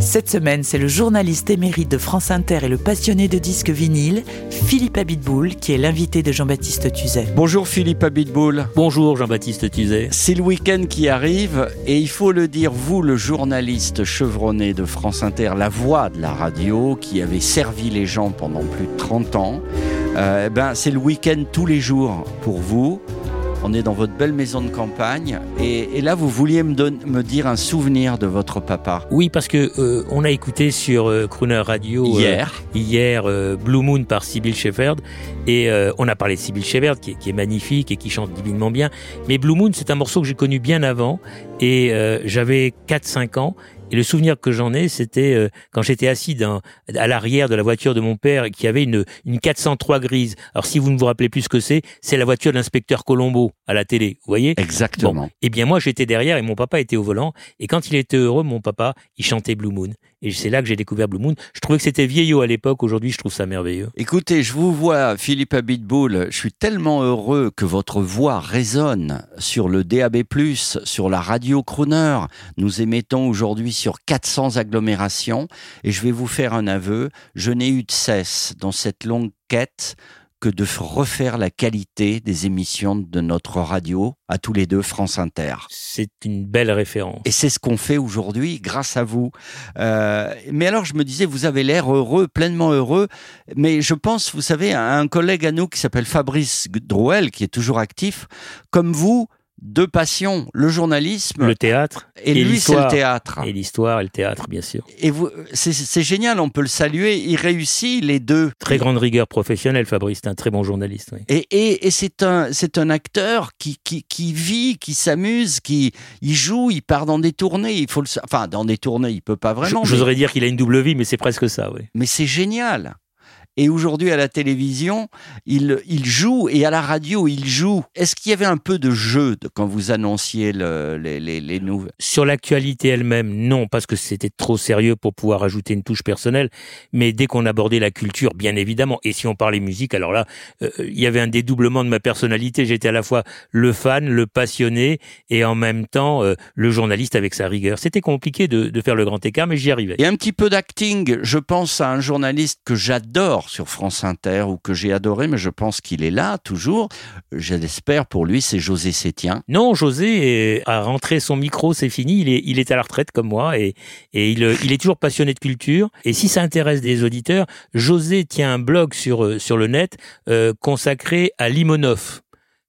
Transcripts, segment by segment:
Cette semaine, c'est le journaliste émérite de France Inter et le passionné de disques vinyles, Philippe Abitboul, qui est l'invité de Jean-Baptiste Tuzet. Bonjour Philippe Abitboul. Bonjour Jean-Baptiste Tuzet. C'est le week-end qui arrive et il faut le dire, vous, le journaliste chevronné de France Inter, la voix de la radio qui avait servi les gens pendant plus de 30 ans, euh, ben, c'est le week-end tous les jours pour vous. On est dans votre belle maison de campagne et, et là, vous vouliez me, don- me dire un souvenir de votre papa. Oui, parce que euh, on a écouté sur euh, Crooner Radio euh, Hier, hier euh, Blue Moon par Sybil Shepherd et on a parlé de Sybil Shepherd qui est, qui est magnifique et qui chante divinement bien. Mais Blue Moon, c'est un morceau que j'ai connu bien avant et j'avais 4-5 ans. Et le souvenir que j'en ai, c'était euh, quand j'étais assis dans, à l'arrière de la voiture de mon père qui avait une, une 403 grise. Alors si vous ne vous rappelez plus ce que c'est, c'est la voiture de l'inspecteur Colombo à la télé, vous voyez? Exactement. Eh bien, moi, j'étais derrière et mon papa était au volant. Et quand il était heureux, mon papa, il chantait Blue Moon. Et c'est là que j'ai découvert Blue Moon. Je trouvais que c'était vieillot à l'époque. Aujourd'hui, je trouve ça merveilleux. Écoutez, je vous vois, Philippe Abitboul, je suis tellement heureux que votre voix résonne sur le DAB+, sur la radio Crooner. Nous émettons aujourd'hui sur 400 agglomérations et je vais vous faire un aveu, je n'ai eu de cesse dans cette longue quête que de refaire la qualité des émissions de notre radio, à tous les deux, France Inter. C'est une belle référence. Et c'est ce qu'on fait aujourd'hui grâce à vous. Euh, mais alors je me disais, vous avez l'air heureux, pleinement heureux. Mais je pense, vous savez, à un collègue à nous qui s'appelle Fabrice Drouel, qui est toujours actif, comme vous, deux passions, le journalisme Le théâtre et, lui c'est le théâtre. Et l'histoire et le théâtre, bien sûr. Et vous, c'est- génial, on peut le saluer. Il réussit les deux. Très grande rigueur professionnelle, Fabrice. C'est un très bon journaliste. oui. Et, et, et c'est un, c'est un acteur qui, qui, qui vit, qui s'amuse, qui il joue, il part dans des tournées. Il faut le, enfin, dans des tournées, il peut pas vraiment. Mais- J'oserais dire qu'il a une double vie, mais c'est presque ça, oui. mais c'est génial. Et aujourd'hui, à la télévision, il, il joue et à la radio, il joue. Est-ce qu'il y avait un peu de jeu de- quand vous annonciez le- les, les, les nouvelles? Sur l'actualité elle-même, non, parce que c'était trop sérieux pour pouvoir ajouter une touche personnelle. Mais dès qu'on abordait la culture, bien évidemment, et si on parlait musique, alors là, euh, il y avait un dédoublement de ma personnalité. J'étais à la fois le fan, le passionné, et en même temps euh, le journaliste avec sa rigueur. C'était compliqué de, de faire le grand écart, mais j'y arrivais. Et un petit peu d'acting. Je pense à un journaliste que j'adore sur France Inter ou que j'ai adoré, mais je pense qu'il est là toujours. Je l'espère pour lui, c'est José Sétien. Non, José a rentré son micro, c'est fini. Il est, il est à la retraite comme moi et, et il, il est toujours passionné de culture. Et si ça intéresse des auditeurs, José tient un blog sur, euh, sur le net euh, consacré à Limonov,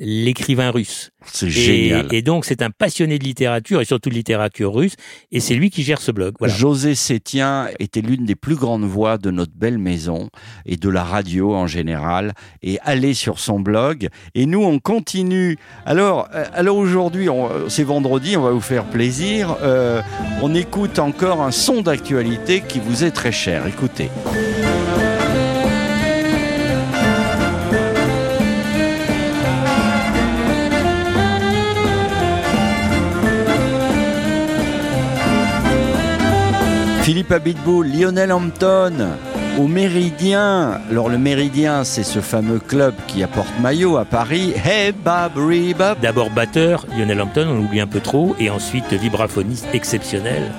l'écrivain russe. C'est Et, génial. et donc c'est un passionné de littérature et surtout de littérature russe. Et c'est lui qui gère ce blog. Voilà. José Sétien était l'une des plus grandes voix de notre belle maison et de la radio en général. Et allez sur son blog. Et nous, on continue. Alors, euh, alors aujourd'hui, euh, c'est vendredi, on va vous faire plaisir. Euh, on écoute encore un son d'actualité qui vous est très cher. Écoutez. Lionel Hampton, au Méridien. Alors le Méridien, c'est ce fameux club qui apporte maillot à Paris. Hey bab. D'abord batteur, Lionel Hampton, on l'oublie un peu trop, et ensuite vibraphoniste exceptionnel.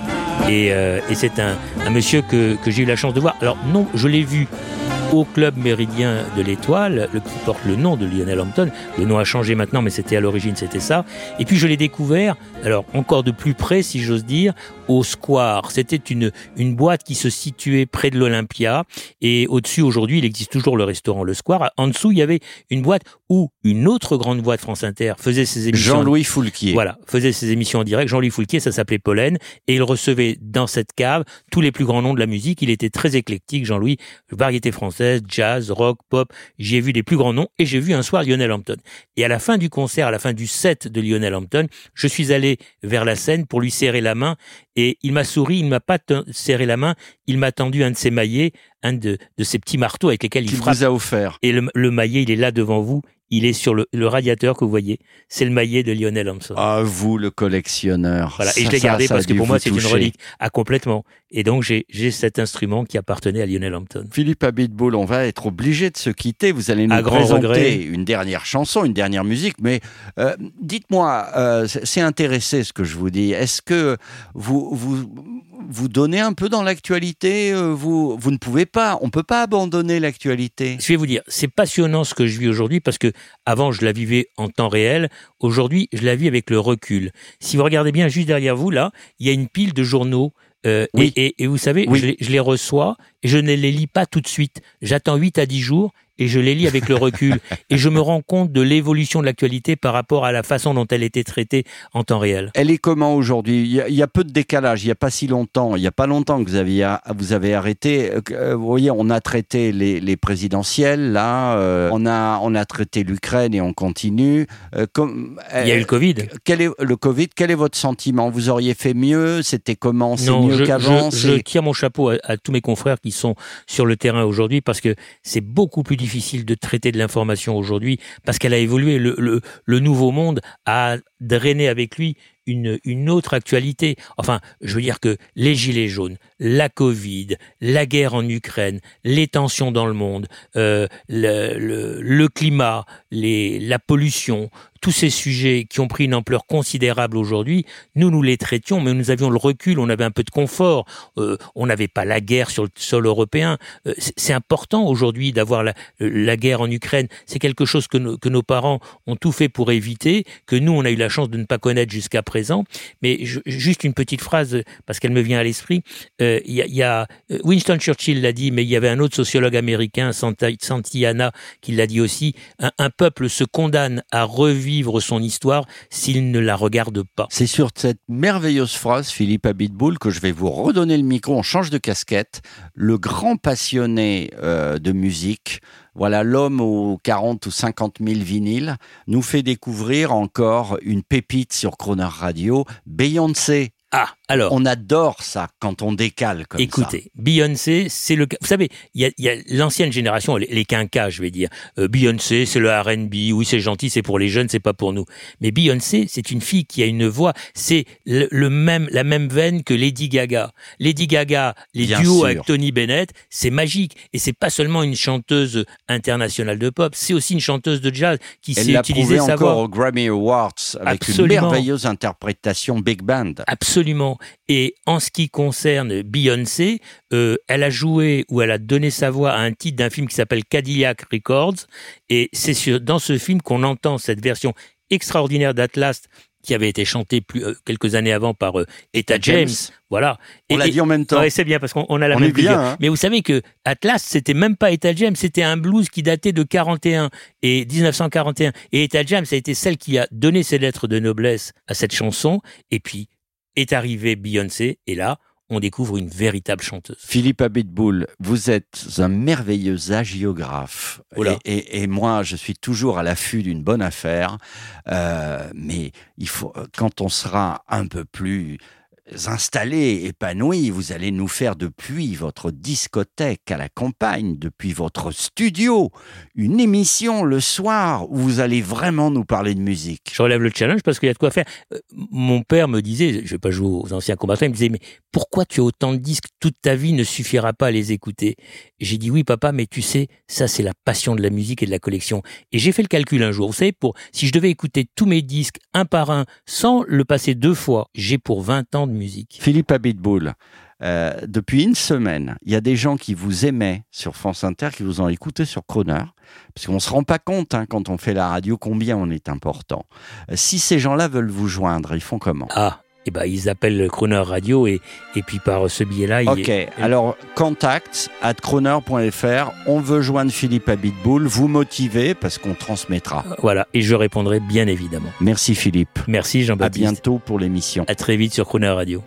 Et, euh, c'est un, un monsieur que, que j'ai eu la chance de voir. Alors non, je l'ai vu au club méridien de l'Étoile, le, qui porte le nom de Lionel Hampton. Le nom a changé maintenant, mais c'était à l'origine, c'était ça. Et puis je l'ai découvert, alors encore de plus près, si j'ose dire, au Square. C'était une, une boîte qui se situait près de l'Olympia. Et au-dessus, aujourd'hui, il existe toujours le restaurant Le Square. En dessous, il y avait une boîte où une autre grande de France Inter faisait ses émissions. Jean-Louis Foulquier. Voilà, faisait ses émissions en direct. Jean-Louis Foulquier, ça s'appelait Pollen, et il recevait dans cette cave tous les plus grands noms de la musique. Il était très éclectique, Jean-Louis, variété française, jazz, rock, pop. J'y ai vu les plus grands noms, et j'ai vu un soir Lionel Hampton. Et à la fin du concert, à la fin du set de Lionel Hampton, je suis allé vers la scène pour lui serrer la main, et il m'a souri, il m'a pas serré la main, il m'a tendu un de ses maillets un de, de ces petits marteaux avec lesquels il Qu'il frappe. vous a offert. Et le, le maillet, il est là devant vous. Il est sur le, le radiateur que vous voyez. C'est le maillet de Lionel Armstrong. Ah, vous, le collectionneur. Voilà. Et Ça, je l'ai gardé ça parce que pour moi, c'est une relique. Ah, complètement. Et donc, j'ai j'ai cet instrument qui appartenait à Lionel Hampton. Philippe Abitboul, on va être obligé de se quitter. Vous allez nous À présenter regret. une dernière chanson, une dernière musique. Mais euh, dites-moi, euh, c'est c'est intéressé ce que je vous dis. Est-ce que vous vous vous donnez un peu dans l'actualité euh, Vous vous ne pouvez pas. On peut pas abandonner l'actualité. Je vais vous dire, c'est passionnant ce que je vis aujourd'hui parce que avant je la vivais en temps réel, aujourd'hui je la vis avec le recul. Si vous regardez bien juste derrière vous là, il y a une pile de journaux. euh, Oui. et, et- et vous savez, Oui. je, les, je les reçois et je ne les lis pas tout de suite. J'attends 8 à 10 jours et je les lis avec le recul. et je me rends compte de l'évolution de l'actualité par rapport à la façon dont elle était traitée en temps réel. Elle est comment aujourd'hui? Il, y a- il y a peu de décalage. Il n'y a pas si longtemps. Il n'y a pas longtemps que vous, aviez, vous avez arrêté. Euh, Vous voyez, on a traité les, les présidentielles. Là, euh, on a on a traité l'Ukraine et on continue. Euh, comme, Il y a eu le Covid. Quel est le Covid Quel est votre sentiment? Vous auriez fait mieux? C'était comment? C'est mieux qu'avant? je, je tire mon chapeau à, à tous mes confrères qui sont sur le terrain aujourd'hui parce que c'est beaucoup plus difficile de traiter de l'information aujourd'hui parce qu'elle a évolué. Le, le, le nouveau monde a drainé avec lui une, une autre actualité. Enfin, je veux dire que les gilets jaunes, la Covid, la guerre en Ukraine, les tensions dans le monde, euh, le, climat, la pollution, tous ces sujets qui ont pris une ampleur considérable aujourd'hui, nous, nous les traitions, mais nous avions le recul, on avait un peu de confort, euh, on n'avait pas la guerre sur le sol européen. Euh, c'est- important aujourd'hui d'avoir la, guerre en Ukraine. C'est quelque chose que, que nos parents ont tout fait pour éviter, que nous, on a eu la chance de ne pas connaître jusqu'à Mais juste une petite phrase, parce qu'elle me vient à l'esprit. Euh, Il y, a, y a- euh, Winston Churchill l'a dit, mais il y avait un autre sociologue américain, Santa- Santayana, qui l'a dit aussi. Un, un peuple se condamne à revivre son histoire s'il ne la regarde pas. C'est sur cette merveilleuse phrase, Philippe Abitboul, que je vais vous redonner le micro. On change de casquette. Le grand passionné euh, de musique, voilà, l'homme aux 40 ou 50 000 vinyles, nous fait découvrir encore une pépite sur Croner Radio, Beyoncé. Ah, alors. On adore ça quand on décale comme ça. Écoutez, Beyoncé, c'est le. Vous savez, il y a, il y a l'ancienne génération, les, les quinquas, je vais dire. Euh, Beyoncé, c'est le R&B. Oui, c'est gentil, c'est pour les jeunes, c'est pas pour nous. Mais Beyoncé, c'est une fille qui a une voix. C'est le, le même, la même veine que Lady Gaga. Lady Gaga, les Bien duos sûr. avec Tony Bennett, c'est magique. Et c'est pas seulement une chanteuse internationale de pop, c'est aussi une chanteuse de jazz qui Elle sait l'a utiliser prouvé sa encore voix. aux Grammy Awards avec Absolument. une merveilleuse interprétation big band. Absolument. Et en ce qui concerne Beyoncé, euh, elle a joué ou elle a donné sa voix à un titre d'un film qui s'appelle Cadillac Records. Et c'est dans ce film qu'on entend cette version extraordinaire d'Atlas qui avait été chantée plus, euh, quelques années avant par euh, Etta James. Voilà. On l'a dit en même temps. Ouais, c'est bien parce qu'on on a la On même est bien, hein. Mais vous savez que Atlas, c'était même pas Etta James, c'était un blues qui datait de 41 et 1941. Et Etta James a été celle qui a donné ses lettres de noblesse à cette chanson. Et puis est arrivée Beyoncé, et là, on découvre une véritable chanteuse. Philippe Abitboul, vous êtes un merveilleux agiographe. Et- et moi, je suis toujours à l'affût d'une bonne affaire. Euh, mais il faut, quand on sera un peu plus installé, épanoui, vous allez nous faire depuis votre discothèque à la campagne, depuis votre studio, une émission le soir où vous allez vraiment nous parler de musique. Je relève le challenge parce qu'il y a de quoi faire. Euh, Mon père me disait, je vais pas jouer aux anciens combattants, il me disait, mais pourquoi tu as autant de disques? Toute ta vie ne suffira pas à les écouter. J'ai dit, oui papa, mais tu sais, ça c'est la passion de la musique et de la collection. Et j'ai fait le calcul un jour. Vous savez, pour si je devais écouter tous mes disques un par un sans le passer deux fois, j'ai pour 20 ans de musique. Philippe Abitboul, euh, depuis une semaine, il y a des gens qui vous aimaient sur France Inter, qui vous ont écouté sur Croner, parce qu'on ne se rend pas compte hein, quand on fait la radio combien on est important. Euh, si ces gens-là veulent vous joindre, ils font comment? Ah, et ben ils appellent Croner Radio et, et puis par ce biais-là, Ok, il, alors contact at croner.fr, on veut joindre Philippe Abitboul, vous motiver parce qu'on transmettra. voilà, et je répondrai bien évidemment. Merci Philippe, Merci à Jean-Baptiste. bientôt pour l'émission. À très vite sur Croner Radio.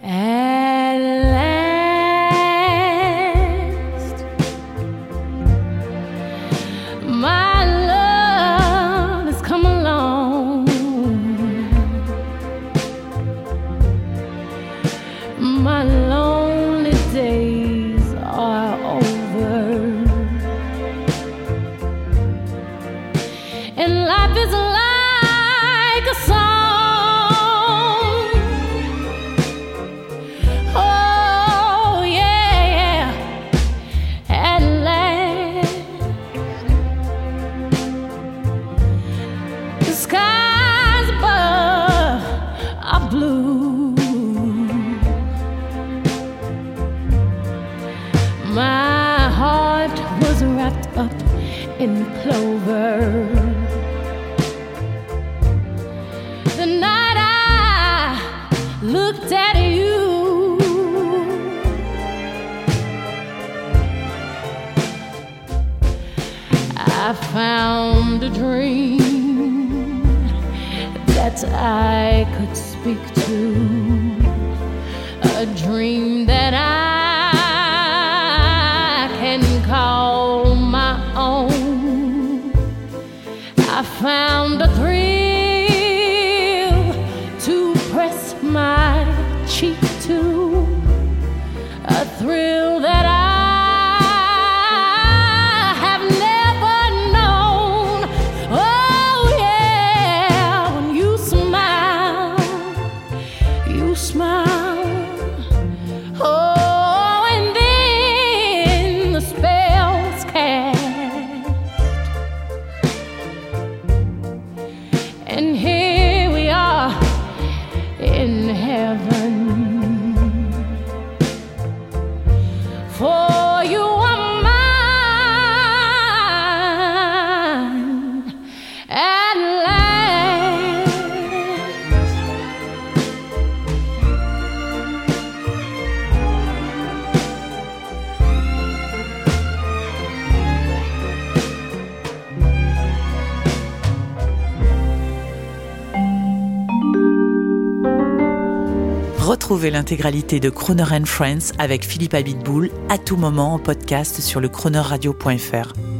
blue. My heart was wrapped up in clover. The night I looked at you, I found a dream that I could speak to, a dream that I And here Retrouvez l'intégralité de Croner and Friends avec Philippe Abitboul à tout moment en podcast sur le chroneurradio.fr.